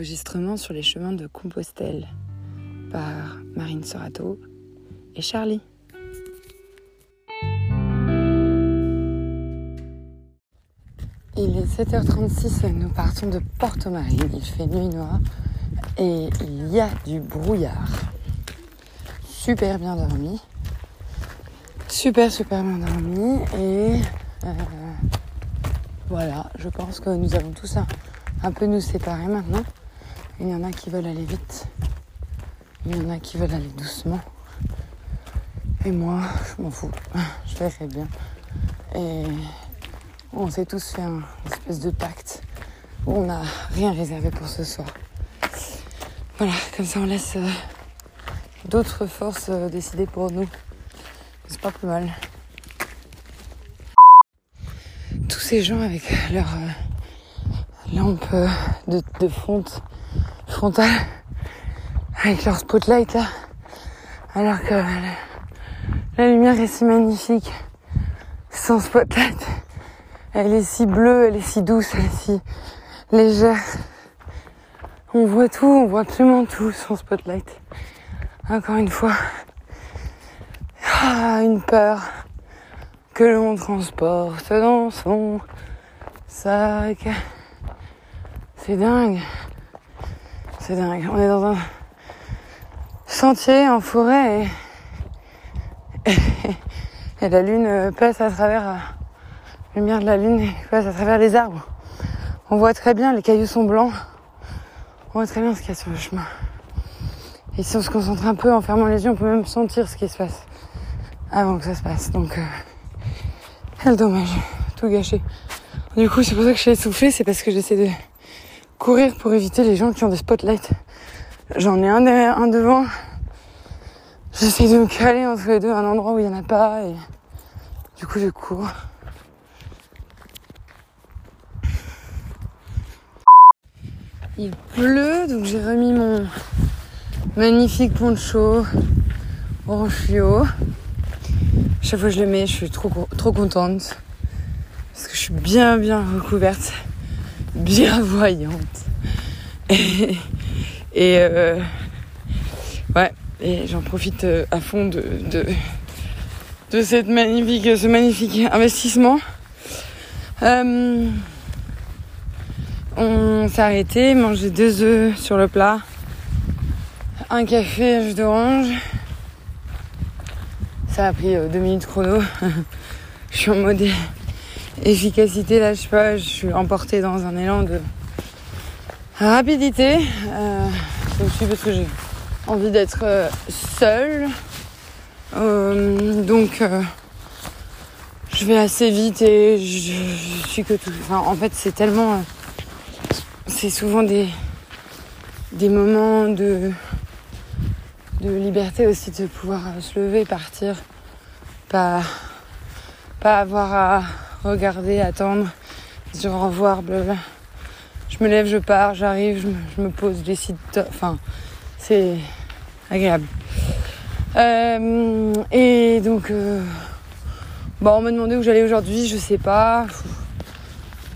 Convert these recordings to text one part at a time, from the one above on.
enregistrement sur les chemins de Compostelle par Marine Sorato et Charlie. Il est 7h36 et nous partons de Porto Marine. Il fait nuit noire et il y a du brouillard. Super bien dormi. Super, super bien dormi. Et euh, voilà, je pense que nous avons tous un, un peu nous séparer maintenant. Il y en a qui veulent aller vite. Il y en a qui veulent aller doucement. Et moi, je m'en fous. Je verrai bien. Et on s'est tous fait un espèce de pacte on n'a rien réservé pour ce soir. Voilà, comme ça on laisse euh, d'autres forces euh, décider pour nous. C'est pas plus mal. Tous ces gens avec leur euh, lampe euh, de fonte avec leur spotlight là, alors que la, la lumière est si magnifique sans spotlight. Elle est si bleue, elle est si douce, elle est si légère. On voit tout, on voit absolument tout sans spotlight. Encore une fois. Ah, une peur que l'on transporte dans son sac. C'est dingue. C'est dingue. On est dans un sentier en forêt et, et la lune passe à travers la lumière de la lune passe à travers les arbres. On voit très bien, les cailloux sont blancs. On voit très bien ce qu'il y a sur le chemin. Et si on se concentre un peu en fermant les yeux, on peut même sentir ce qui se passe avant que ça se passe. Donc, euh, quel dommage, tout gâché. Du coup, c'est pour ça que je suis essoufflée, c'est parce que j'essaie de courir pour éviter les gens qui ont des spotlights. J'en ai un derrière, un devant. J'essaie de me caler entre les deux, un endroit où il n'y en a pas. Et du coup, je cours. Il pleut, donc j'ai remis mon magnifique poncho orange fluo. Chaque fois que je le mets, je suis trop, trop contente. Parce que je suis bien, bien recouverte, bien voyante. Et, et euh, ouais, et j'en profite euh, à fond de, cette magnifique, ce magnifique investissement. Euh, on s'est arrêté, mangé deux œufs sur le plat, un café, jus d'orange. Ça a pris deux minutes chrono. je suis en mode efficacité, là je sais pas, je suis emportée dans un élan de rapidité. Euh, c'est aussi parce que j'ai envie d'être euh, seule. Euh, donc euh, je vais assez vite et je, je suis que tout. Enfin, en fait, c'est tellement. c'est souvent des, moments de, liberté aussi de pouvoir se lever, partir, pas avoir à regarder, attendre, dire au revoir, blablabla. Je me lève, je pars, j'arrive, je me, pose, je décide. de- Enfin, c'est agréable. Euh, et donc, euh, bon, on m'a demandé où j'allais aujourd'hui, je sais pas.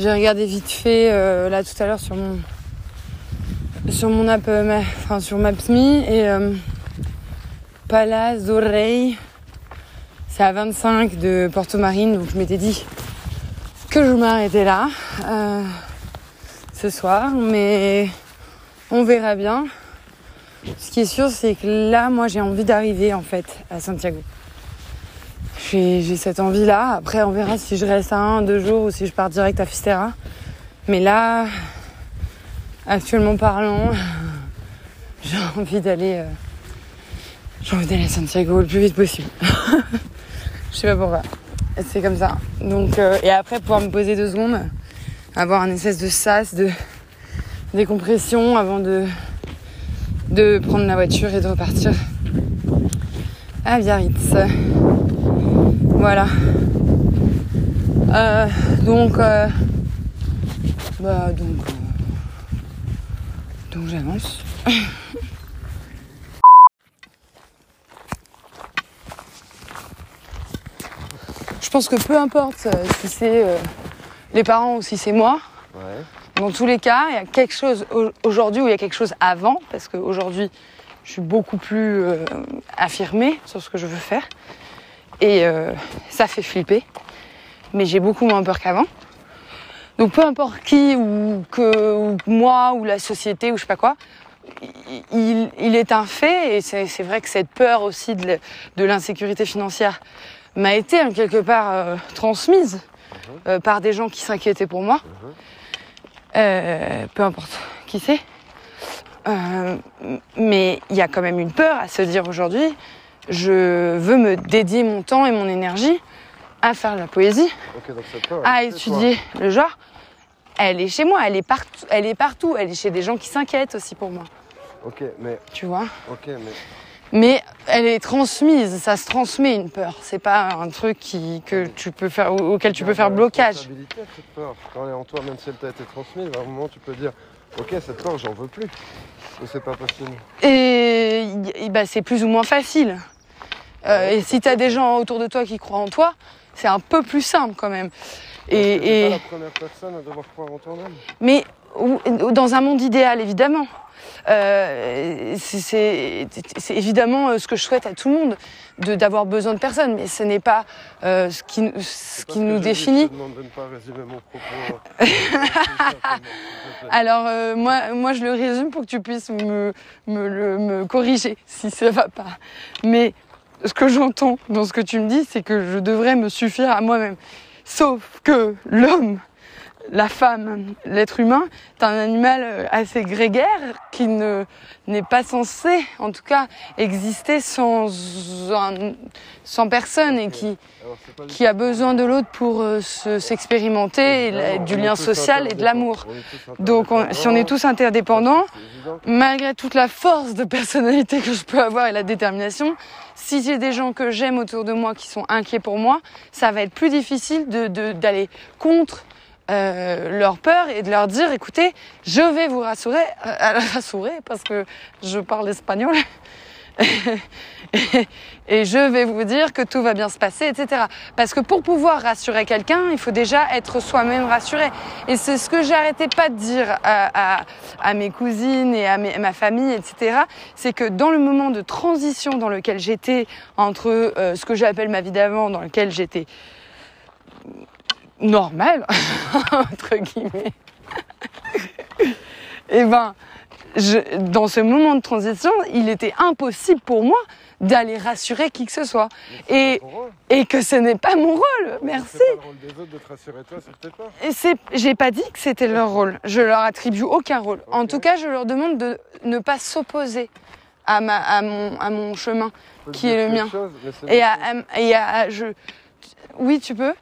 J'ai regardé vite fait euh, là tout à l'heure sur mon sur mon app, enfin sur Maps.me et Palace d'Orey, c'est à 25 de Porto Marine, donc je m'étais dit que je m'arrêtais là euh, ce soir, mais on verra bien. Ce qui est sûr, c'est que là, moi, j'ai envie d'arriver en fait à Santiago. J'ai cette envie-là. Après, on verra si je reste un, deux jours ou si je pars direct à Fistera. Mais là, actuellement parlant, j'ai envie d'aller, euh, j'ai envie d'aller à Santiago le plus vite possible. je sais pas pourquoi. C'est comme ça. Donc, euh, et après, pouvoir me poser deux secondes, avoir un espèce de sas, de décompression avant de de prendre la voiture et de repartir à Biarritz. Voilà. Euh, donc, euh, bah, donc, euh, donc j'avance. pense que peu importe euh, si c'est euh, les parents ou si c'est moi, Ouais. Dans tous les cas, il y a quelque chose aujourd'hui ou il y a quelque chose avant, parce qu'aujourd'hui, je suis beaucoup plus euh, affirmée sur ce que je veux faire. Et euh, ça fait flipper. Mais j'ai beaucoup moins peur qu'avant. Donc peu importe qui ou que ou moi ou la société ou je sais pas quoi, il, il est un fait et c'est vrai que cette peur aussi de l'insécurité financière m'a été en quelque part euh, transmise euh, par des gens qui s'inquiétaient pour moi. Euh, peu importe qui c'est. Mais il y a quand même une peur à se dire aujourd'hui, je veux me dédier mon temps et mon énergie à faire de la poésie, Ok, donc cette peur, à étudier le genre. Elle est chez moi, elle est partout, elle est partout, elle est chez des gens qui s'inquiètent aussi pour moi, toi. Ok, mais, tu vois? ok, mais Mais elle est transmise, ça se transmet une peur. C'est pas un truc qui, que tu peux faire, auquel tu peux faire blocage. cette peur. Quand elle est en toi, même si elle t'a été transmise, à un moment tu peux dire, ok, cette peur, j'en veux plus. C'est pas possible. Et, bah, c'est plus ou moins facile. Euh, et si tu as des gens autour de toi qui croient en toi, c'est un peu plus simple quand même. Parce que Et, pas la première personne à devoir croire en toi-même. mais dans un monde idéal, évidemment. Euh, c'est- évidemment euh, ce que je souhaite à tout le monde, de d'avoir besoin de personne, mais ce n'est pas euh, ce qui, ce qui nous définit. Euh, plaît. Alors euh, moi, moi je le résume pour que tu puisses me, me, le- me corriger si ça va pas. Mais ce que j'entends dans ce que tu me dis, c'est que je devrais me suffire à moi-même. Sauf que l'homme, la femme, l'être humain, est un animal euh, assez grégaire qui ne n'est pas censé, en tout cas, exister sans un- sans personne et qui a besoin de l'autre pour euh, se- s'expérimenter, et du lien social et de l'amour. Donc on- si on est tous interdépendants, malgré toute la force de personnalité que je peux avoir et la détermination, si j'ai des gens que j'aime autour de moi qui sont inquiets pour moi, ça va être plus difficile de- de- d'aller contre euh, leur peur et de leur dire écoutez, je vais vous rassurer, euh, rassurer parce que je parle espagnol. et je vais vous dire que tout va bien se passer, etc. Parce que pour pouvoir rassurer quelqu'un, il faut déjà être soi-même rassuré. Et c'est ce que j'arrêtais pas de dire à, mes cousines et à ma famille, etc. C'est que dans le moment de transition dans lequel j'étais entre euh, ce que j'appelle ma vie d'avant, dans lequel j'étais normale, entre guillemets, et ben, je, dans ce moment de transition, il était impossible pour moi d'aller rassurer qui que ce soit. Et, et que ce n'est pas mon rôle, merci. C'est pas le rôle des autres de te rassurer toi peurs. Et c'est, j'ai pas dit que c'était leur rôle. Je leur attribue aucun rôle. En tout cas, je leur demande de ne pas s'opposer à ma, à mon, à mon chemin qui est le mien. chose, et le à, à- et à- je, oui, tu peux.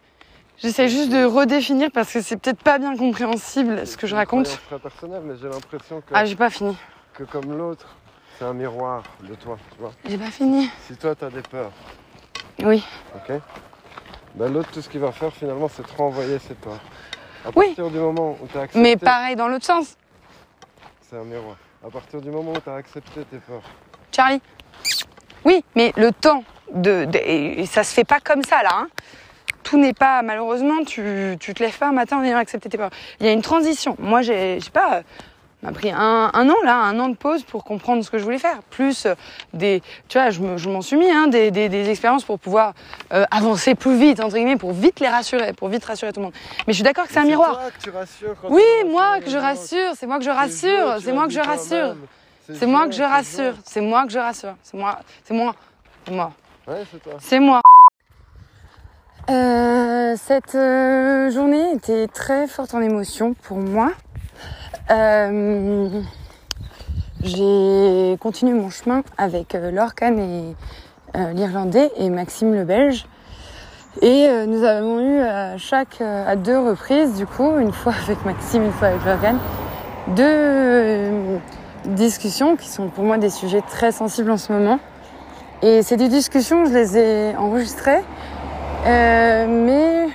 J'essaie juste de redéfinir parce que c'est peut-être pas bien compréhensible ce que je C'est raconte. très personnelle, mais j'ai l'impression que, Ah, j'ai pas fini. que comme l'autre, c'est un miroir de toi, tu vois. J'ai pas fini. Si toi, tu as des peurs, Oui. ok ben, L'autre, tout ce qu'il va faire, finalement, c'est te renvoyer ses peurs. À Oui. partir du moment où tu as accepté, Mais pareil dans l'autre sens. c'est un miroir. À partir du moment où tu as accepté tes peurs, Charlie. Oui, mais le temps de, de- et ça se fait pas comme ça là. hein. Tout n'est pas malheureusement. Tu, tu te lèves pas un matin en ayant accepté tes peurs. Il y a une transition. Moi, j'ai, je sais pas. euh, m'a pris un, un an là, un an de pause pour comprendre ce que je voulais faire. Plus euh, des, tu vois, je, me- je m'en suis mis hein, des, des, des expériences pour pouvoir euh, avancer plus vite entre guillemets, pour vite les rassurer, pour vite rassurer tout le monde. Mais je suis d'accord que c'est un miroir. toi que tu rassures quand Oui, tu moi que je rassure. C'est moi que je rassure. C'est moi que je rassure. C'est moi que je rassure. C'est moi que je rassure. C'est moi. C'est moi. C'est moi. Ouais, c'est toi. C'est moi. Euh, cette euh, journée était très forte en émotions pour moi. Euh, j'ai continué mon chemin avec euh, Kahn et euh, l'Irlandais et Maxime le Belge. Et nous avons eu à chaque à deux reprises, du coup, une fois avec Maxime, une fois avec Kahn, deux discussions qui sont pour moi des sujets très sensibles en ce moment. Et ces deux discussions, je les ai enregistrées, euh, mais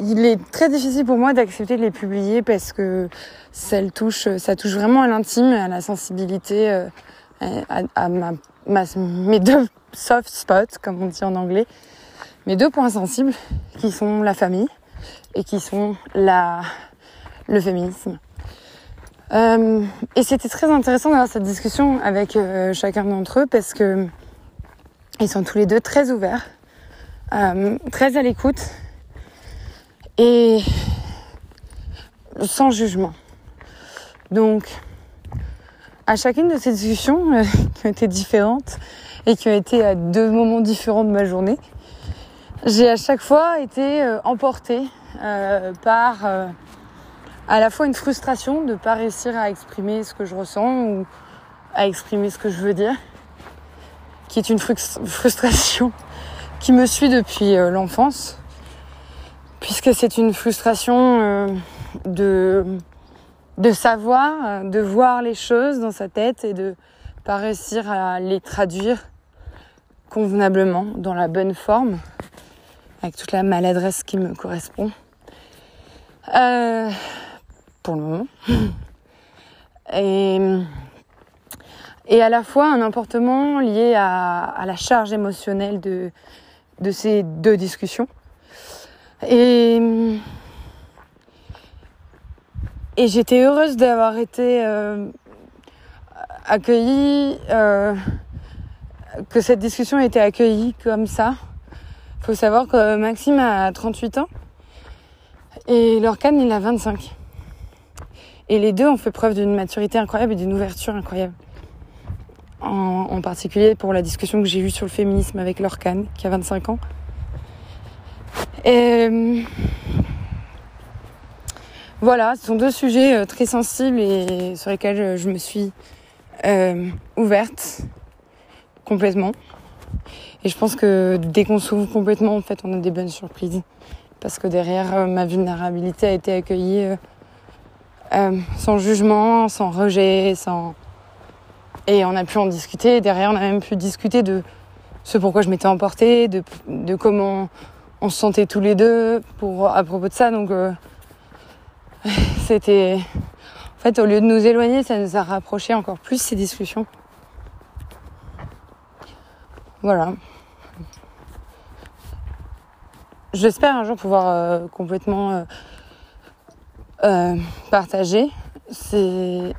il est très difficile pour moi d'accepter de les publier parce que ça touche, ça touche vraiment à l'intime, à la sensibilité, euh, à, à ma, ma- mes deux soft spots, comme on dit en anglais, mes deux points sensibles, qui sont la famille et qui sont la, le féminisme. Euh, et c'était très intéressant d'avoir cette discussion avec euh, chacun d'entre eux parce que ils sont tous les deux très ouverts, euh, très à l'écoute et sans jugement. Donc, à chacune de ces discussions euh, qui ont été différentes et qui ont été à deux moments différents de ma journée, j'ai à chaque fois été euh, emportée par à la fois une frustration de ne pas réussir à exprimer ce que je ressens ou à exprimer ce que je veux dire, qui est une frustration qui me suit depuis euh, l'enfance, puisque c'est une frustration euh, de de savoir, de voir les choses dans sa tête et de pas réussir à les traduire convenablement, dans la bonne forme, avec toute la maladresse qui me correspond. Euh, pour le moment. Et, et à la fois un emportement lié à la charge émotionnelle de, de ces deux discussions. Et, j'étais heureuse d'avoir été euh, accueillie, euh, que cette discussion ait été accueillie comme ça. Faut savoir que Maxime a 38 ans et Lorcan il a 25. Et les deux ont fait preuve d'une maturité incroyable et d'une ouverture incroyable. En, particulier pour la discussion que j'ai eue sur le féminisme avec Lorcan, qui a 25 ans. Et voilà, ce sont deux sujets euh, très sensibles et sur lesquels je, je me suis euh, ouverte complètement. Et je pense que dès qu'on s'ouvre complètement, en fait, on a des bonnes surprises. Parce que derrière, euh, ma vulnérabilité a été accueillie euh, euh, sans jugement, sans rejet, sans... Et on a pu en discuter. Derrière, on a même pu discuter de ce pourquoi je m'étais emportée, de, comment on se sentait tous les deux pour, à propos de ça. Donc, euh, c'était... En fait, au lieu de nous éloigner, ça nous a rapprochés encore plus ces discussions. Voilà. J'espère un jour pouvoir euh, complètement euh, euh, partager ces,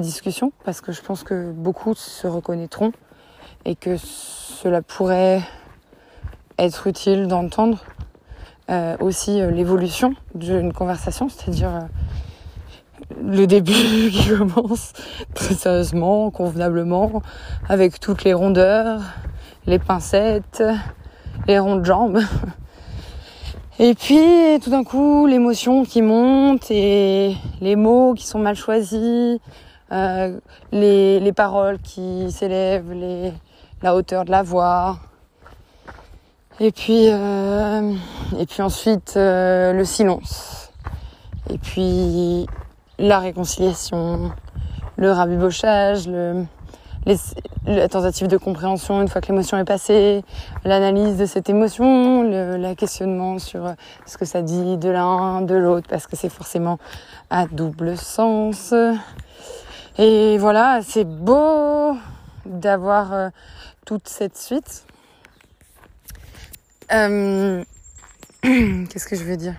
discussions parce que je pense que beaucoup se reconnaîtront et que cela pourrait être utile d'entendre euh, aussi euh, l'évolution d'une conversation, c'est-à-dire euh, le début qui commence très sérieusement, convenablement, avec toutes les rondeurs, les pincettes, les ronds de jambes. Et puis tout d'un coup, l'émotion qui monte et les mots qui sont mal choisis, euh, les, les paroles qui s'élèvent, les, la hauteur de la voix. Et puis, euh, et puis ensuite euh, le silence. Et puis la réconciliation, le rabibochage, le, la tentative de compréhension une fois que l'émotion est passée, l'analyse de cette émotion, le questionnement sur ce que ça dit de l'un, de l'autre, parce que c'est forcément à double sens. Et voilà, c'est beau d'avoir euh, toute cette suite. Euh, Qu'est-ce que je veux dire?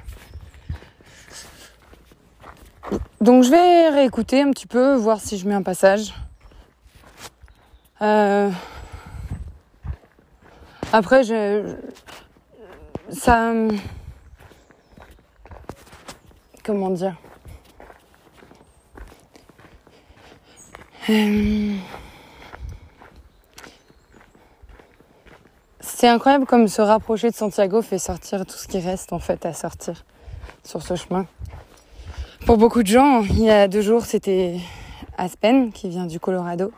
Donc je vais réécouter un petit peu, voir si je mets un passage. Euh... Après, je... Ça... Comment dire? Euh... C'est incroyable comme se rapprocher de Santiago fait sortir tout ce qui reste en fait à sortir sur ce chemin. Pour beaucoup de gens, il y a deux jours, c'était Aspen qui vient du Colorado,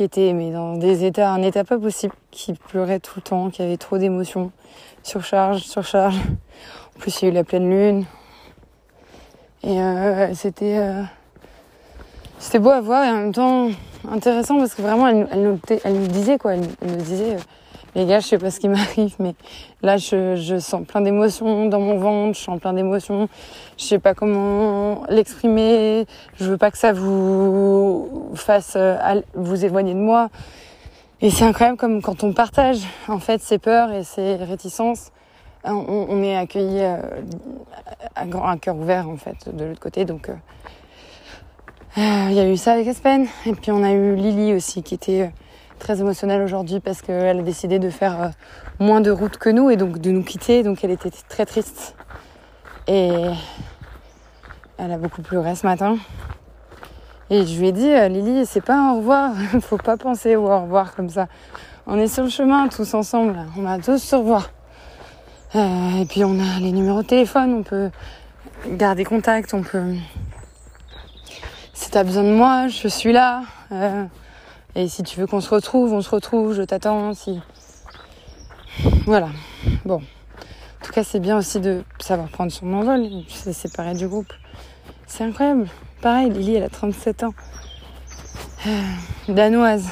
mais dans des états, un état pas possible, qui pleurait tout le temps, qui avait trop d'émotions, surcharge, surcharge. En plus, il y a eu la pleine lune. Et euh, c'était euh, c'était beau à voir et en même temps intéressant parce que vraiment elle, nous, disait quoi, elle, elle nous disait euh, les gars, je sais pas ce qui m'arrive, mais là, je, je sens plein d'émotions dans mon ventre, je sens plein d'émotions. Je sais pas comment l'exprimer. Je veux pas que ça vous fasse euh, vous éloigner de moi. Et c'est incroyable comme quand on partage, en fait, ses peurs et ses réticences on, est accueillis à, un cœur ouvert en fait de l'autre côté. Donc il y a eu ça avec Aspen. Et puis on a eu Lily aussi qui était très émotionnelle aujourd'hui parce qu'elle a décidé de faire moins de route que nous et donc de nous quitter. Donc elle était très triste. Et elle a beaucoup pleuré ce matin. Et je lui ai dit, euh, Lily, c'est pas un au revoir, faut pas penser au au revoir comme ça. On est sur le chemin tous ensemble, on a tous au revoir. Euh, et puis on a les numéros de téléphone, on peut garder contact, on peut. Si t'as besoin de moi, je suis là. Euh, et si tu veux qu'on se retrouve, on se retrouve, je t'attends. Voilà. Bon. En tout cas, c'est bien aussi de savoir prendre son envol, se séparer du groupe. C'est incroyable. Pareil, Lily, elle a 37 ans. Euh, danoise,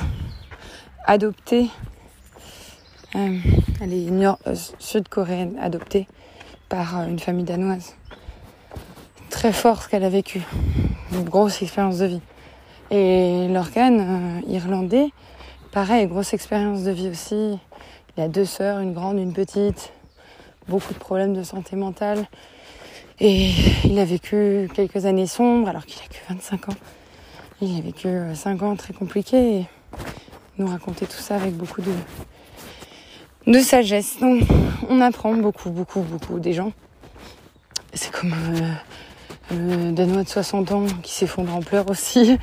adoptée. Euh, elle est euh, sud-coréenne, adoptée par une famille danoise. Très fort ce qu'elle a vécu. Une grosse expérience de vie. Et l'organe irlandais, pareil, grosse expérience de vie aussi. Il a deux sœurs, une grande, une petite. Beaucoup de problèmes de santé mentale. Et il a vécu quelques années sombres alors qu'il a que 25 ans. Il a vécu 5 ans très compliqués nous racontait tout ça avec beaucoup de, de sagesse. Donc on apprend beaucoup, beaucoup, beaucoup des gens. C'est comme euh, le Danois de 60 ans qui s'effondre en pleurs aussi.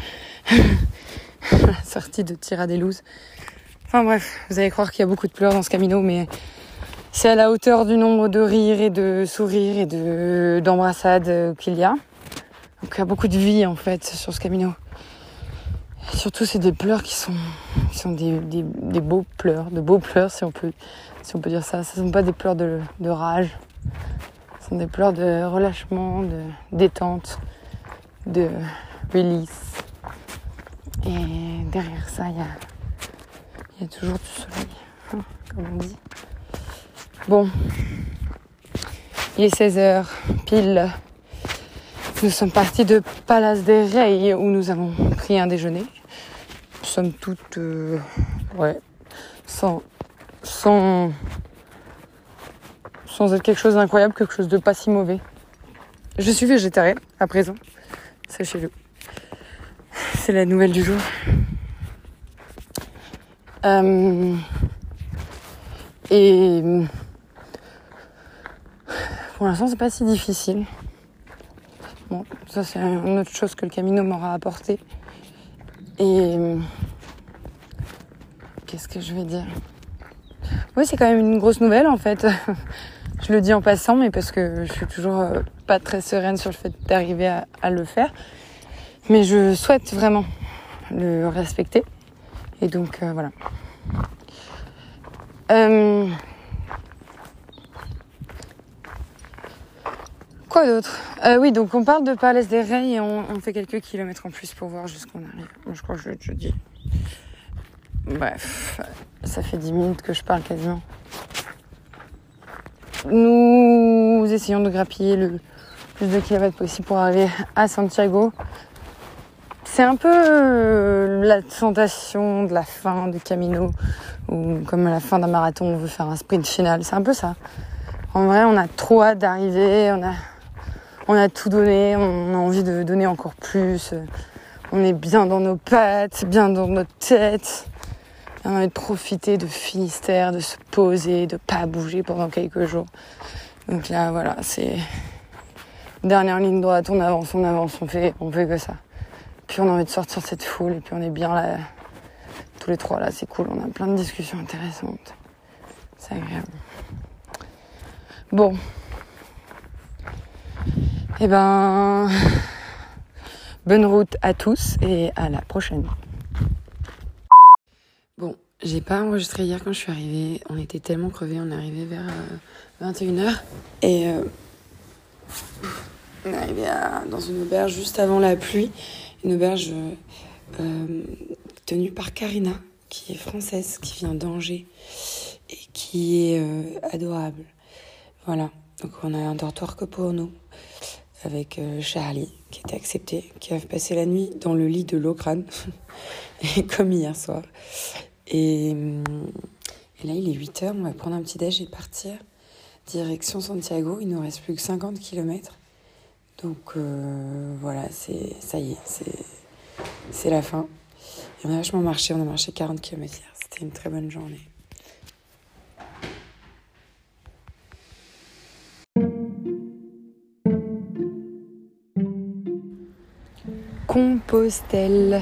La sortie de Tira des Enfin bref, vous allez croire qu'il y a beaucoup de pleurs dans ce camino, mais c'est à la hauteur du nombre de rires et de sourires et de d'embrassades qu'il y a. Donc il y a beaucoup de vie en fait sur ce camino. surtout c'est des pleurs qui sont, des, beaux pleurs, de beaux pleurs si on peut, dire ça. Ce ne sont pas des pleurs de, rage, sont des pleurs de relâchement, de détente, de release. Et derrière ça, il y a, y a toujours du soleil, hein, comme on dit. Bon, il est 16h, pile. Nous sommes partis de Palace des Rey où nous avons pris un déjeuner. Somme toute, euh, ouais, sans, sans, sans être quelque chose d'incroyable, quelque chose de pas si mauvais. Je suis végétarien à présent, sachez-le. C'est la nouvelle du jour. Euh, et pour l'instant, c'est pas si difficile. Bon, ça c'est une autre chose que le Camino m'aura apporté. Et qu'est-ce que je vais dire? Oui, c'est quand même une grosse nouvelle en fait. je le dis en passant, mais parce que je suis toujours euh, pas très sereine sur le fait d'arriver à, le faire. Mais je souhaite vraiment le respecter. Et donc euh, voilà. Euh, Quoi d'autre? Oui, donc on parle de Palace des Rey et on, fait quelques kilomètres en plus pour voir jusqu'où on arrive. je crois que je, je dis. Bref, ça fait 10 minutes que je parle quasiment. Nous essayons de grappiller le plus de kilomètres possible pour arriver à Santiago. C'est un peu euh, la sensation de la fin du Camino, ou comme à la fin d'un marathon, on veut faire un sprint final. C'est un peu ça. En vrai, on a trop hâte d'arriver, on a on a tout donné, on a envie de donner encore plus. On est bien dans nos pattes, bien dans notre tête. On a envie de profiter de Finistère, de se poser, de pas bouger pendant quelques jours. Donc là, voilà, c'est dernière ligne droite, on avance, on avance, on fait, on fait que ça. Puis on a envie de sortir cette foule et puis on est bien là, tous les trois là, c'est cool. On a plein de discussions intéressantes. C'est agréable. Bon, eh ben, bonne route à tous et à la prochaine. Bon, j'ai pas enregistré hier quand je suis arrivée. On était tellement crevés, on est arrivé vers 21h. Euh, et euh, on est arrivé dans une auberge juste avant la pluie. Une auberge euh, tenue par Karina, qui est française, qui vient d'Angers et qui est adorable. Voilà, donc on a un dortoir que pour nous avec Charlie, qui était accepté, qui a passé la nuit dans le lit de l'Ocrane, comme hier soir. Et, et, là, il est 8 heures, on va prendre un petit déj et partir direction Santiago. Il nous reste plus que 50 km. Donc euh, voilà, c'est ça y est, c'est la fin. Et on a vachement marché, on a marché 40 km hier. C'était une très bonne journée. Compostelle.